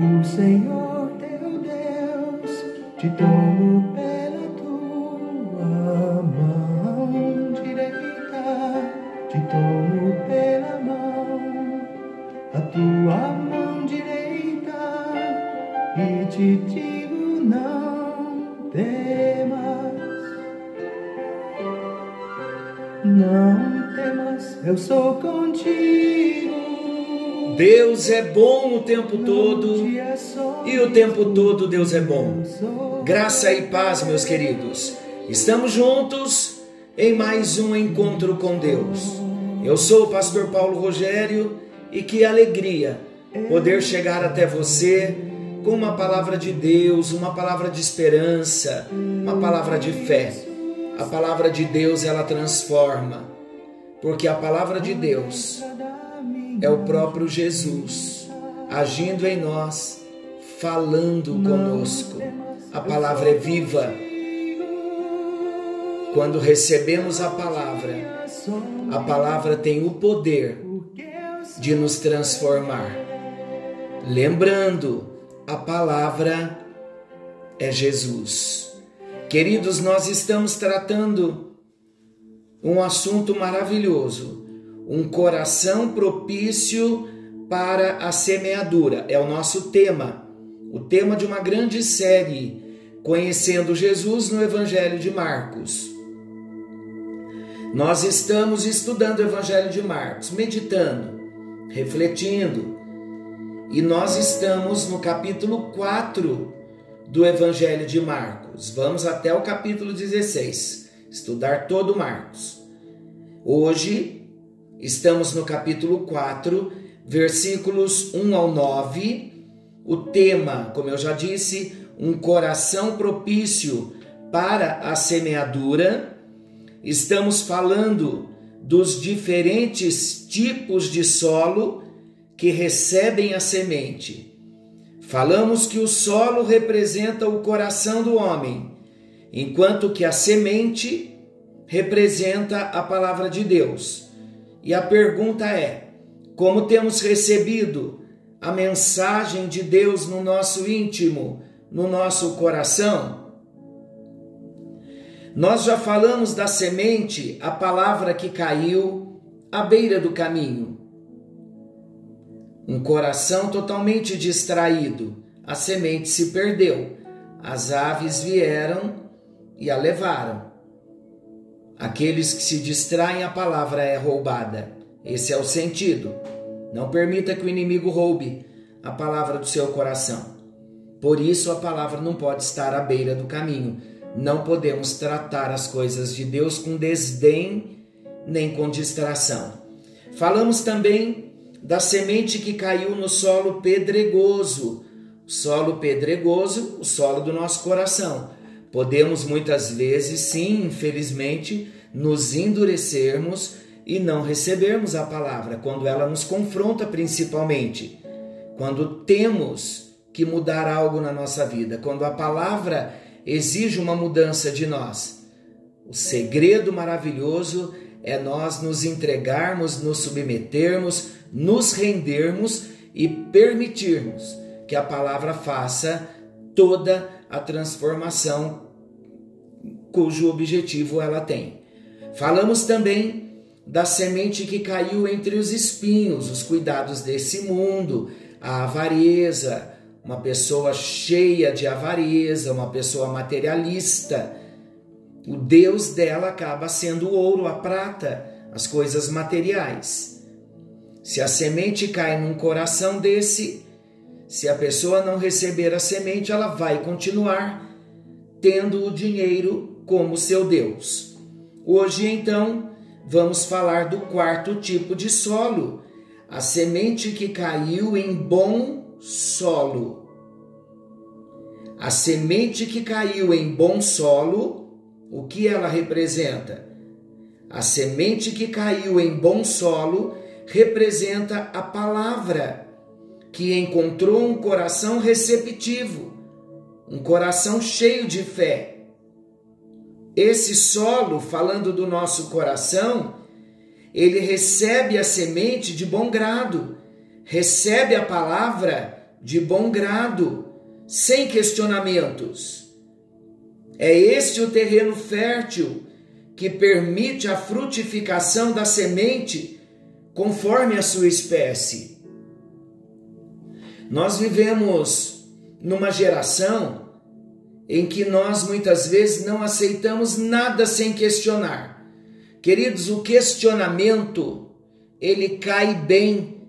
O Senhor teu Deus te tomo pela tua mão direita, te tomo pela mão, a tua mão direita, e te digo não temas, não temas, eu sou contigo. Deus é bom o tempo todo e o tempo todo Deus é bom. Graça e paz, meus queridos. Estamos juntos em mais um encontro com Deus. Eu sou o pastor Paulo Rogério e que alegria poder chegar até você com uma palavra de Deus, uma palavra de esperança, uma palavra de fé. A palavra de Deus ela transforma, porque a palavra de Deus é o próprio Jesus agindo em nós, falando conosco. A palavra é viva. Quando recebemos a palavra, a palavra tem o poder de nos transformar. Lembrando, a palavra é Jesus. Queridos, nós estamos tratando um assunto maravilhoso um coração propício para a semeadura. É o nosso tema, o tema de uma grande série, Conhecendo Jesus no Evangelho de Marcos. Nós estamos estudando o Evangelho de Marcos, meditando, refletindo, e nós estamos no capítulo 4 do Evangelho de Marcos. Vamos até o capítulo 16, estudar todo Marcos. Hoje Estamos no capítulo 4, versículos 1 ao 9. O tema, como eu já disse, um coração propício para a semeadura. Estamos falando dos diferentes tipos de solo que recebem a semente. Falamos que o solo representa o coração do homem, enquanto que a semente representa a palavra de Deus. E a pergunta é: como temos recebido a mensagem de Deus no nosso íntimo, no nosso coração? Nós já falamos da semente, a palavra que caiu à beira do caminho. Um coração totalmente distraído, a semente se perdeu. As aves vieram e a levaram. Aqueles que se distraem, a palavra é roubada. Esse é o sentido. Não permita que o inimigo roube a palavra do seu coração. Por isso, a palavra não pode estar à beira do caminho. Não podemos tratar as coisas de Deus com desdém nem com distração. Falamos também da semente que caiu no solo pedregoso. O solo pedregoso, o solo do nosso coração Podemos muitas vezes, sim, infelizmente, nos endurecermos e não recebermos a palavra quando ela nos confronta, principalmente. Quando temos que mudar algo na nossa vida, quando a palavra exige uma mudança de nós. O segredo maravilhoso é nós nos entregarmos, nos submetermos, nos rendermos e permitirmos que a palavra faça toda a transformação cujo objetivo ela tem. Falamos também da semente que caiu entre os espinhos, os cuidados desse mundo, a avareza, uma pessoa cheia de avareza, uma pessoa materialista. O Deus dela acaba sendo o ouro, a prata, as coisas materiais. Se a semente cai num coração desse, se a pessoa não receber a semente, ela vai continuar tendo o dinheiro como seu Deus. Hoje, então, vamos falar do quarto tipo de solo, a semente que caiu em bom solo. A semente que caiu em bom solo, o que ela representa? A semente que caiu em bom solo representa a palavra que encontrou um coração receptivo, um coração cheio de fé. Esse solo, falando do nosso coração, ele recebe a semente de bom grado, recebe a palavra de bom grado, sem questionamentos. É este o terreno fértil que permite a frutificação da semente conforme a sua espécie. Nós vivemos numa geração em que nós muitas vezes não aceitamos nada sem questionar. Queridos, o questionamento ele cai bem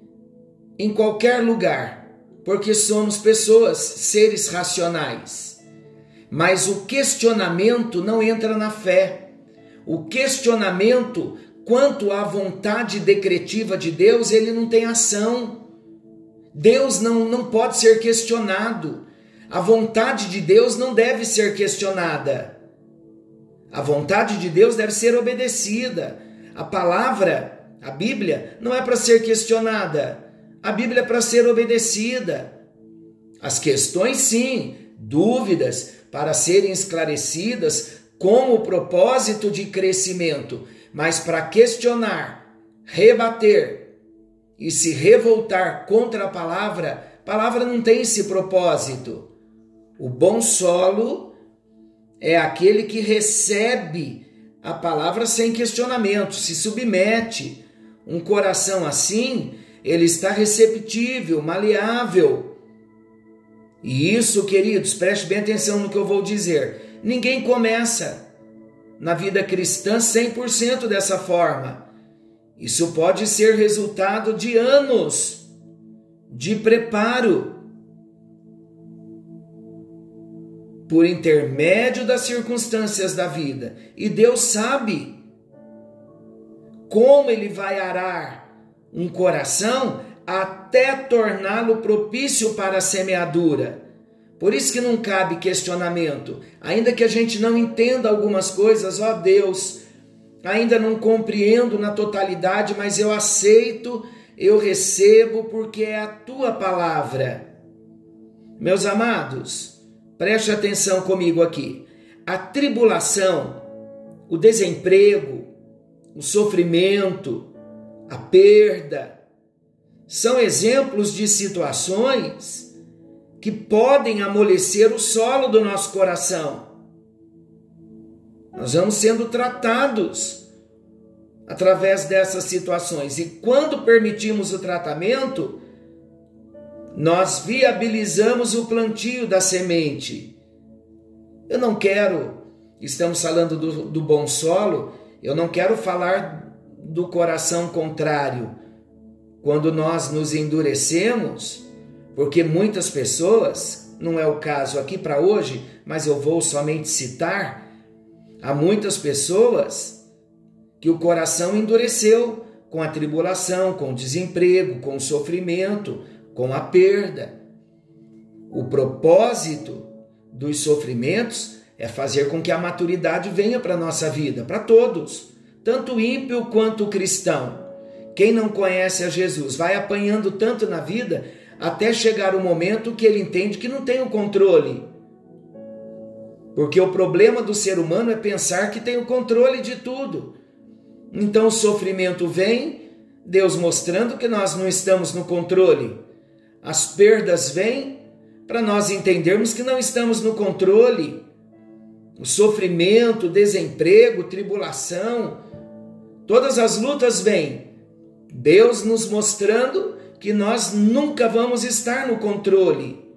em qualquer lugar, porque somos pessoas, seres racionais. Mas o questionamento não entra na fé. O questionamento quanto à vontade decretiva de Deus, ele não tem ação. Deus não, não pode ser questionado. A vontade de Deus não deve ser questionada. A vontade de Deus deve ser obedecida. A palavra, a Bíblia, não é para ser questionada. A Bíblia é para ser obedecida. As questões, sim, dúvidas, para serem esclarecidas com o propósito de crescimento, mas para questionar, rebater e se revoltar contra a palavra, palavra não tem esse propósito. O bom solo é aquele que recebe a palavra sem questionamento, se submete. Um coração assim, ele está receptível, maleável. E isso, queridos, preste bem atenção no que eu vou dizer. Ninguém começa na vida cristã 100% dessa forma. Isso pode ser resultado de anos de preparo por intermédio das circunstâncias da vida. E Deus sabe como Ele vai arar um coração até torná-lo propício para a semeadura. Por isso que não cabe questionamento. Ainda que a gente não entenda algumas coisas, ó Deus, ainda não compreendo na totalidade, mas eu aceito, eu recebo, porque é a tua palavra. Meus amados, Preste atenção comigo aqui. A tribulação, o desemprego, o sofrimento, a perda, são exemplos de situações que podem amolecer o solo do nosso coração. Nós vamos sendo tratados através dessas situações. E quando permitimos o tratamento, nós viabilizamos o plantio da semente. Eu não quero, estamos falando do, do bom solo, eu não quero falar do coração contrário. Quando nós nos endurecemos, porque muitas pessoas, não é o caso aqui para hoje, mas eu vou somente citar, há muitas pessoas que o coração endureceu com a tribulação, com o desemprego, com o sofrimento, com a perda. O propósito dos sofrimentos é fazer com que a maturidade venha para a nossa vida, para todos, tanto ímpio quanto cristão. Quem não conhece a Jesus vai apanhando tanto na vida até chegar o momento que ele entende que não tem o controle. Porque o problema do ser humano é pensar que tem o controle de tudo. Então o sofrimento vem, Deus mostrando que nós não estamos no controle. As perdas vêm para nós entendermos que não estamos no controle. O sofrimento, desemprego, tribulação, todas as lutas vêm. Deus nos mostrando que nós nunca vamos estar no controle.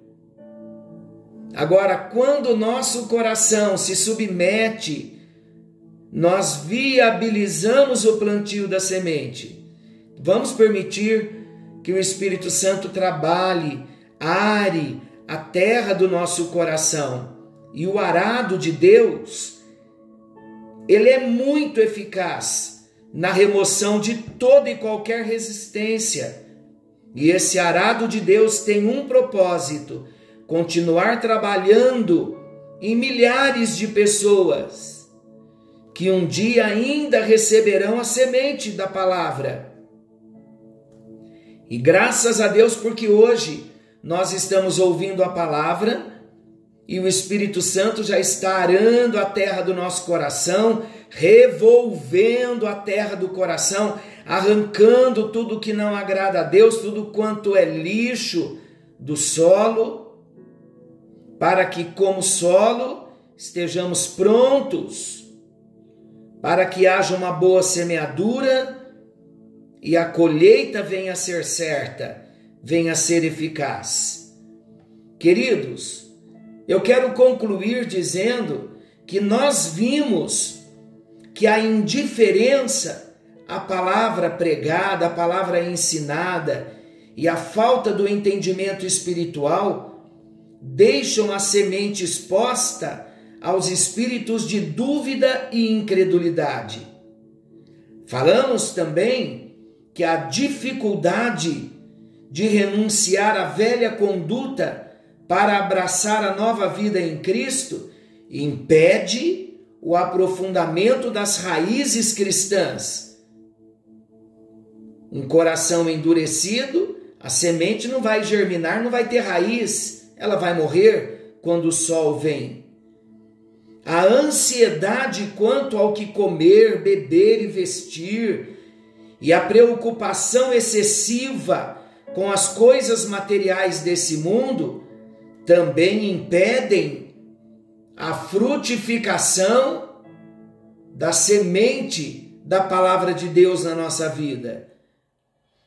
Agora, quando o nosso coração se submete, nós viabilizamos o plantio da semente. Vamos permitir que o Espírito Santo trabalhe, are a terra do nosso coração. E o arado de Deus, ele é muito eficaz na remoção de toda e qualquer resistência. E esse arado de Deus tem um propósito: continuar trabalhando em milhares de pessoas que um dia ainda receberão a semente da palavra. E graças a Deus, porque hoje nós estamos ouvindo a palavra e o Espírito Santo já está arando a terra do nosso coração, revolvendo a terra do coração, arrancando tudo que não agrada a Deus, tudo quanto é lixo do solo, para que, como solo, estejamos prontos, para que haja uma boa semeadura e a colheita venha a ser certa, venha a ser eficaz. Queridos, eu quero concluir dizendo que nós vimos que a indiferença à palavra pregada, à palavra ensinada e a falta do entendimento espiritual deixam a semente exposta aos espíritos de dúvida e incredulidade. Falamos também que a dificuldade de renunciar à velha conduta para abraçar a nova vida em Cristo impede o aprofundamento das raízes cristãs. Um coração endurecido, a semente não vai germinar, não vai ter raiz, ela vai morrer quando o sol vem. A ansiedade quanto ao que comer, beber e vestir, e a preocupação excessiva com as coisas materiais desse mundo também impedem a frutificação da semente da palavra de Deus na nossa vida.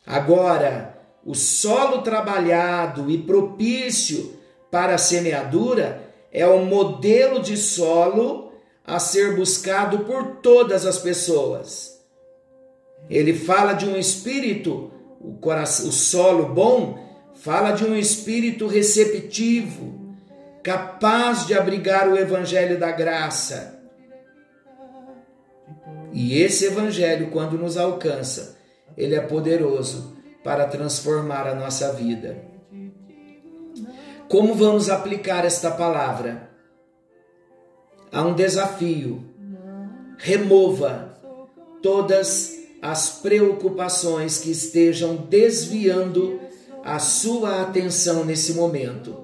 Agora, o solo trabalhado e propício para a semeadura é o modelo de solo a ser buscado por todas as pessoas. Ele fala de um espírito, o, coração, o solo bom, fala de um espírito receptivo, capaz de abrigar o evangelho da graça. E esse evangelho, quando nos alcança, ele é poderoso para transformar a nossa vida. Como vamos aplicar esta palavra? Há um desafio. Remova todas as preocupações que estejam desviando a sua atenção nesse momento.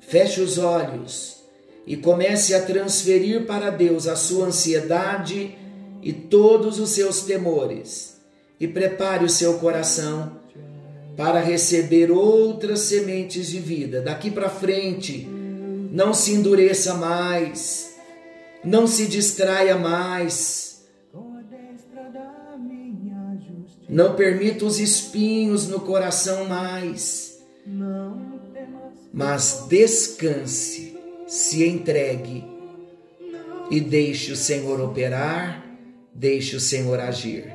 Feche os olhos e comece a transferir para Deus a sua ansiedade e todos os seus temores. E prepare o seu coração para receber outras sementes de vida. Daqui para frente, não se endureça mais, não se distraia mais. Não permita os espinhos no coração mais mas descanse, se entregue e deixe o Senhor operar, deixe o Senhor agir.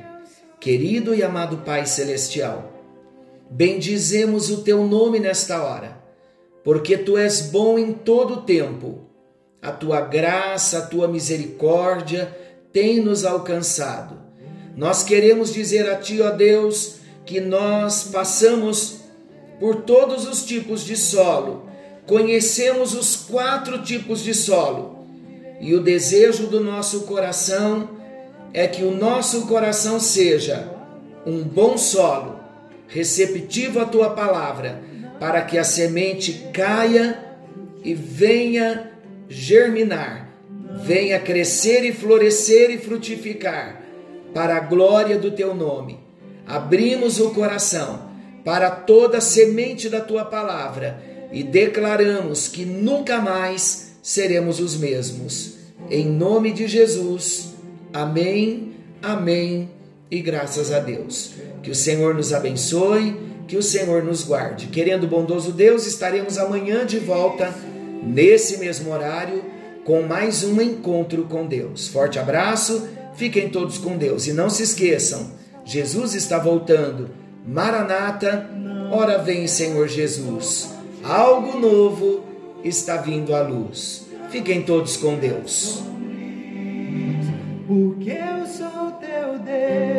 Querido e amado Pai Celestial, bendizemos o teu nome nesta hora, porque tu és bom em todo o tempo. A tua graça, a tua misericórdia tem nos alcançado. Nós queremos dizer a ti, ó Deus, que nós passamos por todos os tipos de solo. Conhecemos os quatro tipos de solo. E o desejo do nosso coração é que o nosso coração seja um bom solo, receptivo à tua palavra, para que a semente caia e venha germinar, venha crescer e florescer e frutificar, para a glória do teu nome. Abrimos o coração para toda a semente da tua palavra e declaramos que nunca mais seremos os mesmos. Em nome de Jesus. Amém, amém e graças a Deus. Que o Senhor nos abençoe, que o Senhor nos guarde. Querendo bondoso Deus, estaremos amanhã de volta, nesse mesmo horário, com mais um encontro com Deus. Forte abraço, fiquem todos com Deus e não se esqueçam, Jesus está voltando. Maranata, ora vem Senhor Jesus. Algo novo está vindo à luz. Fiquem todos com Deus. Porque eu sou teu Deus.